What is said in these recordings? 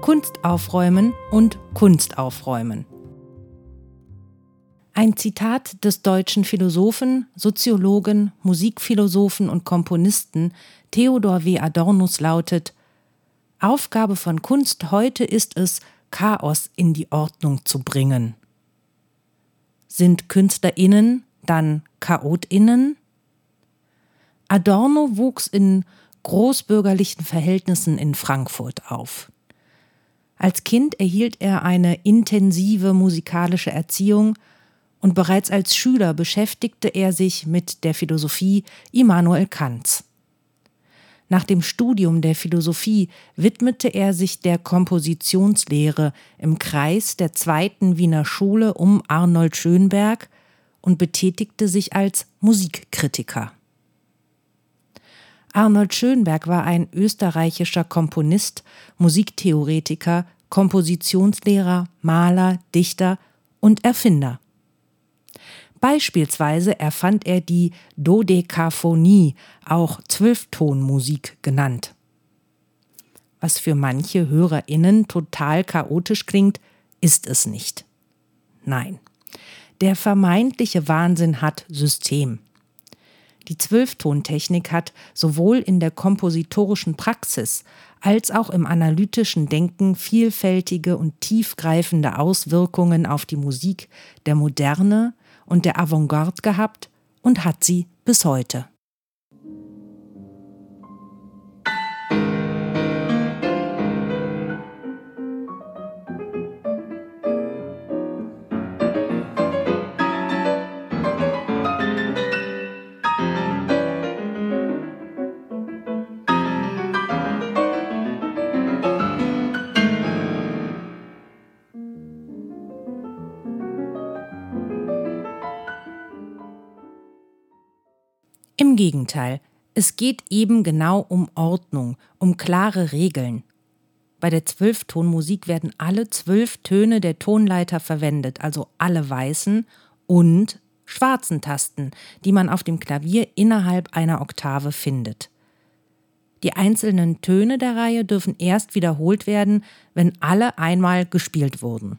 Kunst aufräumen und Kunst aufräumen. Ein Zitat des deutschen Philosophen, Soziologen, Musikphilosophen und Komponisten Theodor W. Adornus lautet Aufgabe von Kunst heute ist es, Chaos in die Ordnung zu bringen. Sind KünstlerInnen dann ChaotInnen? Adorno wuchs in großbürgerlichen Verhältnissen in Frankfurt auf. Als Kind erhielt er eine intensive musikalische Erziehung und bereits als Schüler beschäftigte er sich mit der Philosophie Immanuel Kants. Nach dem Studium der Philosophie widmete er sich der Kompositionslehre im Kreis der zweiten Wiener Schule um Arnold Schönberg und betätigte sich als Musikkritiker. Arnold Schönberg war ein österreichischer Komponist, Musiktheoretiker, Kompositionslehrer, Maler, Dichter und Erfinder. Beispielsweise erfand er die Dodekaphonie, auch Zwölftonmusik genannt. Was für manche HörerInnen total chaotisch klingt, ist es nicht. Nein, der vermeintliche Wahnsinn hat System. Die Zwölftontechnik hat sowohl in der kompositorischen Praxis als auch im analytischen Denken vielfältige und tiefgreifende Auswirkungen auf die Musik der Moderne und der Avantgarde gehabt und hat sie bis heute. Gegenteil, es geht eben genau um Ordnung, um klare Regeln. Bei der Zwölftonmusik werden alle zwölf Töne der Tonleiter verwendet, also alle weißen und schwarzen Tasten, die man auf dem Klavier innerhalb einer Oktave findet. Die einzelnen Töne der Reihe dürfen erst wiederholt werden, wenn alle einmal gespielt wurden.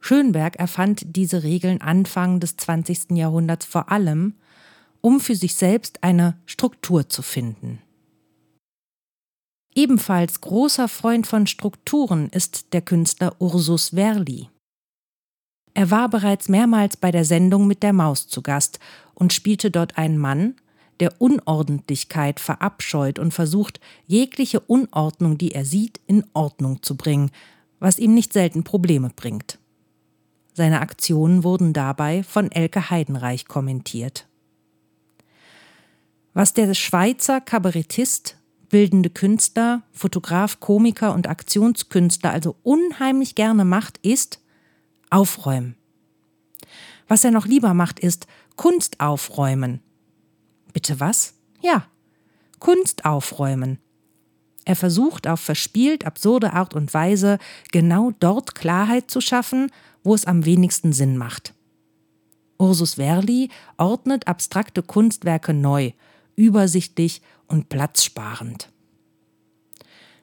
Schönberg erfand diese Regeln Anfang des 20. Jahrhunderts vor allem, um für sich selbst eine Struktur zu finden. Ebenfalls großer Freund von Strukturen ist der Künstler Ursus Verli. Er war bereits mehrmals bei der Sendung mit der Maus zu Gast und spielte dort einen Mann, der Unordentlichkeit verabscheut und versucht, jegliche Unordnung, die er sieht, in Ordnung zu bringen, was ihm nicht selten Probleme bringt. Seine Aktionen wurden dabei von Elke Heidenreich kommentiert. Was der Schweizer Kabarettist, bildende Künstler, Fotograf, Komiker und Aktionskünstler also unheimlich gerne macht, ist aufräumen. Was er noch lieber macht, ist Kunst aufräumen. Bitte was? Ja, Kunst aufräumen. Er versucht auf verspielt absurde Art und Weise genau dort Klarheit zu schaffen, wo es am wenigsten Sinn macht. Ursus Verli ordnet abstrakte Kunstwerke neu übersichtlich und platzsparend.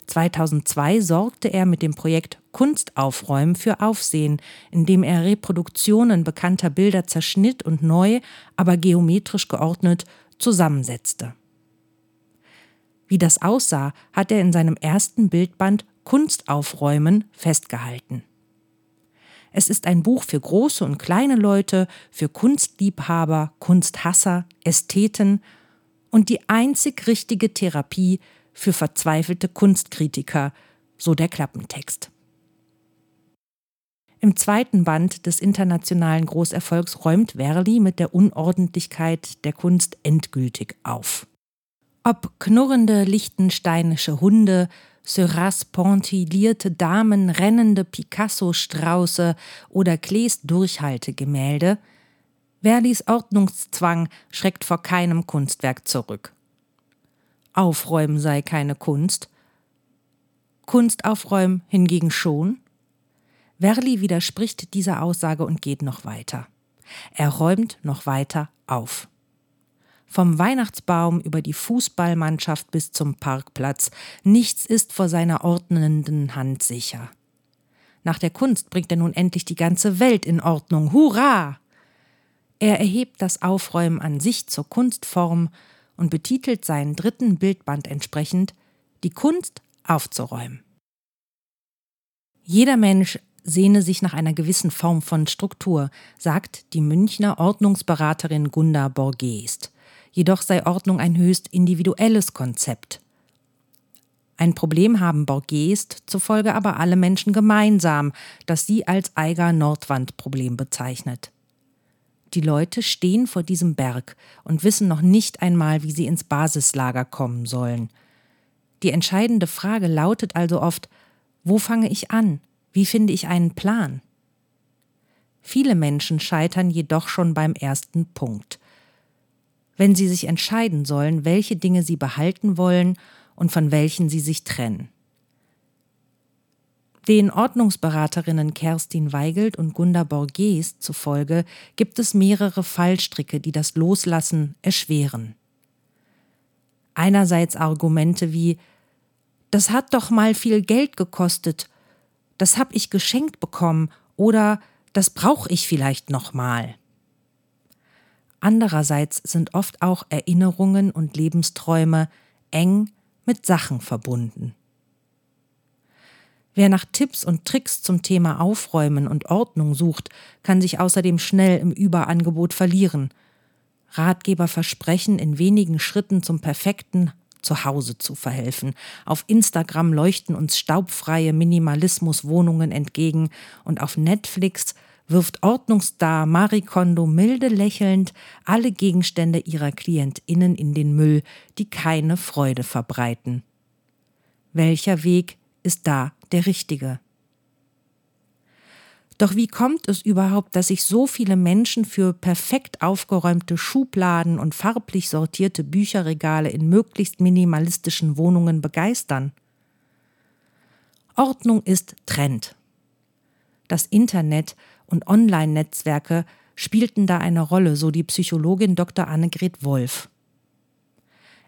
2002 sorgte er mit dem Projekt Kunst aufräumen für Aufsehen, indem er Reproduktionen bekannter Bilder zerschnitt und neu, aber geometrisch geordnet zusammensetzte. Wie das aussah, hat er in seinem ersten Bildband Kunst aufräumen festgehalten. Es ist ein Buch für große und kleine Leute, für Kunstliebhaber, Kunsthasser, Ästheten und die einzig richtige Therapie für verzweifelte Kunstkritiker, so der Klappentext. Im zweiten Band des internationalen Großerfolgs räumt Verli mit der Unordentlichkeit der Kunst endgültig auf. Ob knurrende lichtensteinische Hunde, Seuras pointilierte Damen, rennende Picasso-Strauße oder Klees Durchhaltegemälde, Verlis Ordnungszwang schreckt vor keinem Kunstwerk zurück. Aufräumen sei keine Kunst, Kunst aufräumen hingegen schon? Verli widerspricht dieser Aussage und geht noch weiter. Er räumt noch weiter auf. Vom Weihnachtsbaum über die Fußballmannschaft bis zum Parkplatz, nichts ist vor seiner ordnenden Hand sicher. Nach der Kunst bringt er nun endlich die ganze Welt in Ordnung. Hurra! Er erhebt das Aufräumen an sich zur Kunstform und betitelt seinen dritten Bildband entsprechend Die Kunst aufzuräumen. Jeder Mensch sehne sich nach einer gewissen Form von Struktur, sagt die Münchner Ordnungsberaterin Gunda Borgest. Jedoch sei Ordnung ein höchst individuelles Konzept. Ein Problem haben Borgest zufolge aber alle Menschen gemeinsam, das sie als Eiger-Nordwand-Problem bezeichnet. Die Leute stehen vor diesem Berg und wissen noch nicht einmal, wie sie ins Basislager kommen sollen. Die entscheidende Frage lautet also oft, wo fange ich an? Wie finde ich einen Plan? Viele Menschen scheitern jedoch schon beim ersten Punkt. Wenn sie sich entscheiden sollen, welche Dinge sie behalten wollen und von welchen sie sich trennen. Den Ordnungsberaterinnen Kerstin Weigelt und Gunda Borges zufolge gibt es mehrere Fallstricke, die das Loslassen erschweren. Einerseits Argumente wie das hat doch mal viel Geld gekostet, das hab ich geschenkt bekommen oder das brauche ich vielleicht noch mal. Andererseits sind oft auch Erinnerungen und Lebensträume eng mit Sachen verbunden. Wer nach Tipps und Tricks zum Thema Aufräumen und Ordnung sucht, kann sich außerdem schnell im Überangebot verlieren. Ratgeber versprechen, in wenigen Schritten zum perfekten zu Hause zu verhelfen. Auf Instagram leuchten uns staubfreie Minimalismuswohnungen entgegen und auf Netflix wirft Ordnungsstar Marie Kondo milde lächelnd alle Gegenstände ihrer KlientInnen in den Müll, die keine Freude verbreiten. Welcher Weg ist da der richtige? Doch wie kommt es überhaupt, dass sich so viele Menschen für perfekt aufgeräumte Schubladen und farblich sortierte Bücherregale in möglichst minimalistischen Wohnungen begeistern? Ordnung ist Trend. Das Internet und Online-Netzwerke spielten da eine Rolle, so die Psychologin Dr. Annegret Wolf.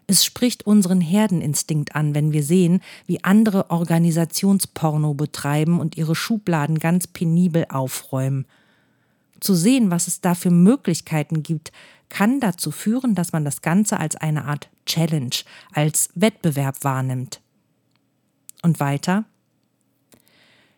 Es spricht unseren Herdeninstinkt an, wenn wir sehen, wie andere Organisationsporno betreiben und ihre Schubladen ganz penibel aufräumen. Zu sehen, was es da für Möglichkeiten gibt, kann dazu führen, dass man das Ganze als eine Art Challenge, als Wettbewerb wahrnimmt. Und weiter?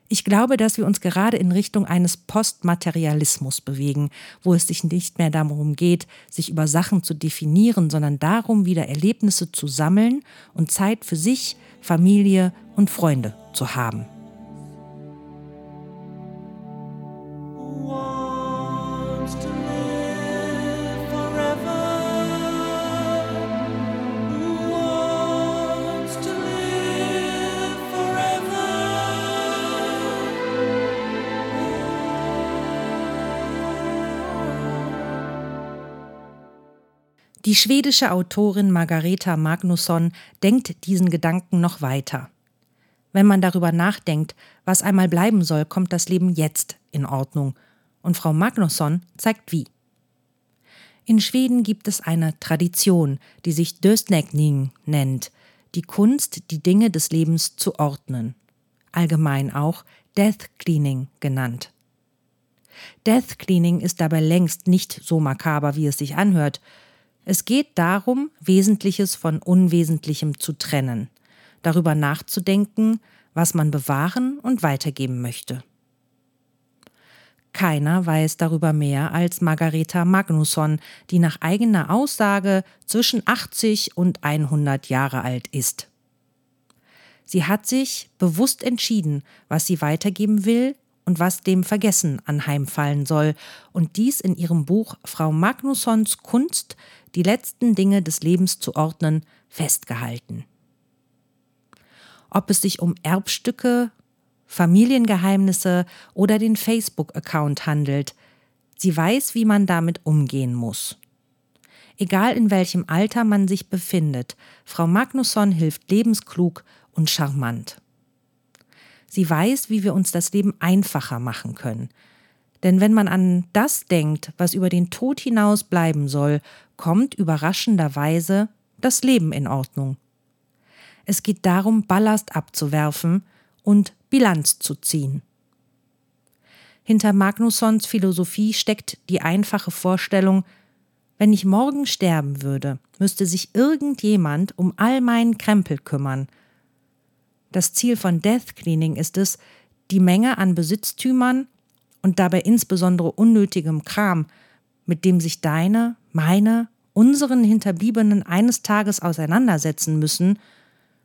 Ich glaube, dass wir uns gerade in Richtung eines Postmaterialismus bewegen, wo es sich nicht mehr darum geht, sich über Sachen zu definieren, sondern darum, wieder Erlebnisse zu sammeln und Zeit für sich, Familie und Freunde zu haben. Die schwedische Autorin Margareta Magnusson denkt diesen Gedanken noch weiter. Wenn man darüber nachdenkt, was einmal bleiben soll, kommt das Leben jetzt in Ordnung. Und Frau Magnusson zeigt wie. In Schweden gibt es eine Tradition, die sich Döstnäckning nennt, die Kunst, die Dinge des Lebens zu ordnen. Allgemein auch Death Cleaning genannt. Death Cleaning ist dabei längst nicht so makaber, wie es sich anhört. Es geht darum, Wesentliches von Unwesentlichem zu trennen, darüber nachzudenken, was man bewahren und weitergeben möchte. Keiner weiß darüber mehr als Margareta Magnusson, die nach eigener Aussage zwischen 80 und 100 Jahre alt ist. Sie hat sich bewusst entschieden, was sie weitergeben will und was dem Vergessen anheimfallen soll, und dies in ihrem Buch Frau Magnussons Kunst, die letzten Dinge des Lebens zu ordnen, festgehalten. ob es sich um Erbstücke, Familiengeheimnisse oder den Facebook-Account handelt. Sie weiß, wie man damit umgehen muss. Egal in welchem Alter man sich befindet, Frau Magnusson hilft lebensklug und charmant. Sie weiß, wie wir uns das Leben einfacher machen können. Denn wenn man an das denkt, was über den Tod hinaus bleiben soll, kommt überraschenderweise das Leben in Ordnung. Es geht darum, Ballast abzuwerfen und Bilanz zu ziehen. Hinter Magnussons Philosophie steckt die einfache Vorstellung, wenn ich morgen sterben würde, müsste sich irgendjemand um all meinen Krempel kümmern. Das Ziel von Death Cleaning ist es, die Menge an Besitztümern und dabei insbesondere unnötigem Kram, mit dem sich deine, meine, unseren Hinterbliebenen eines Tages auseinandersetzen müssen,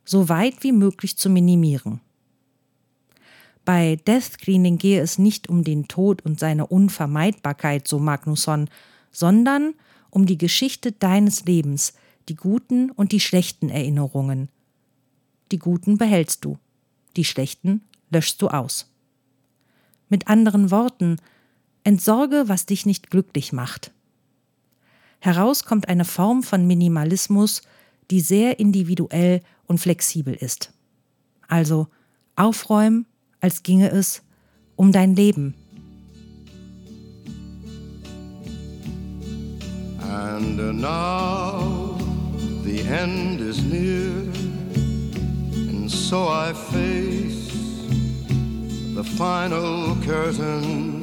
so weit wie möglich zu minimieren. Bei Death Cleaning gehe es nicht um den Tod und seine Unvermeidbarkeit, so Magnusson, sondern um die Geschichte deines Lebens, die guten und die schlechten Erinnerungen. Die guten behältst du, die schlechten löschst du aus. Mit anderen Worten, entsorge, was dich nicht glücklich macht. Heraus kommt eine Form von Minimalismus, die sehr individuell und flexibel ist. Also aufräumen, als ginge es um dein Leben. And now the end is near, and so I face the final curtain.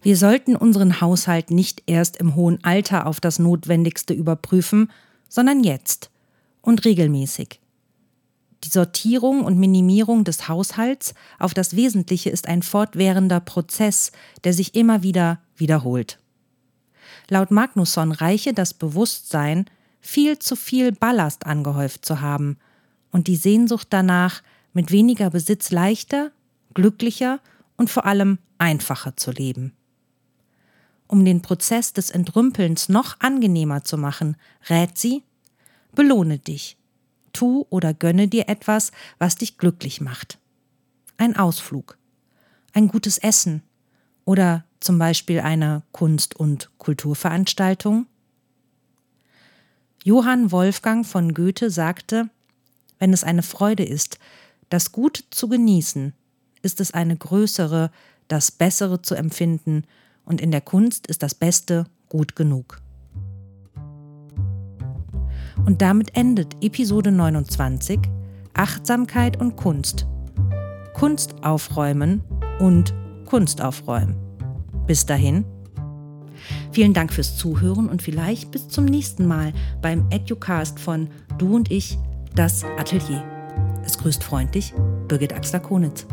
Wir sollten unseren Haushalt nicht erst im hohen Alter auf das Notwendigste überprüfen, sondern jetzt und regelmäßig. Die Sortierung und Minimierung des Haushalts auf das Wesentliche ist ein fortwährender Prozess, der sich immer wieder wiederholt. Laut Magnusson reiche das Bewusstsein, viel zu viel Ballast angehäuft zu haben und die Sehnsucht danach, mit weniger Besitz leichter, glücklicher und vor allem einfacher zu leben. Um den Prozess des Entrümpelns noch angenehmer zu machen, rät sie, belohne dich, tu oder gönne dir etwas, was dich glücklich macht. Ein Ausflug, ein gutes Essen oder zum Beispiel eine Kunst- und Kulturveranstaltung. Johann Wolfgang von Goethe sagte, wenn es eine Freude ist, das Gute zu genießen, ist es eine größere, das Bessere zu empfinden und in der Kunst ist das Beste gut genug. Und damit endet Episode 29 Achtsamkeit und Kunst. Kunst aufräumen und Kunst aufräumen. Bis dahin. Vielen Dank fürs Zuhören und vielleicht bis zum nächsten Mal beim Educast von Du und ich, das Atelier. Es grüßt freundlich Birgit Axler-Konitz.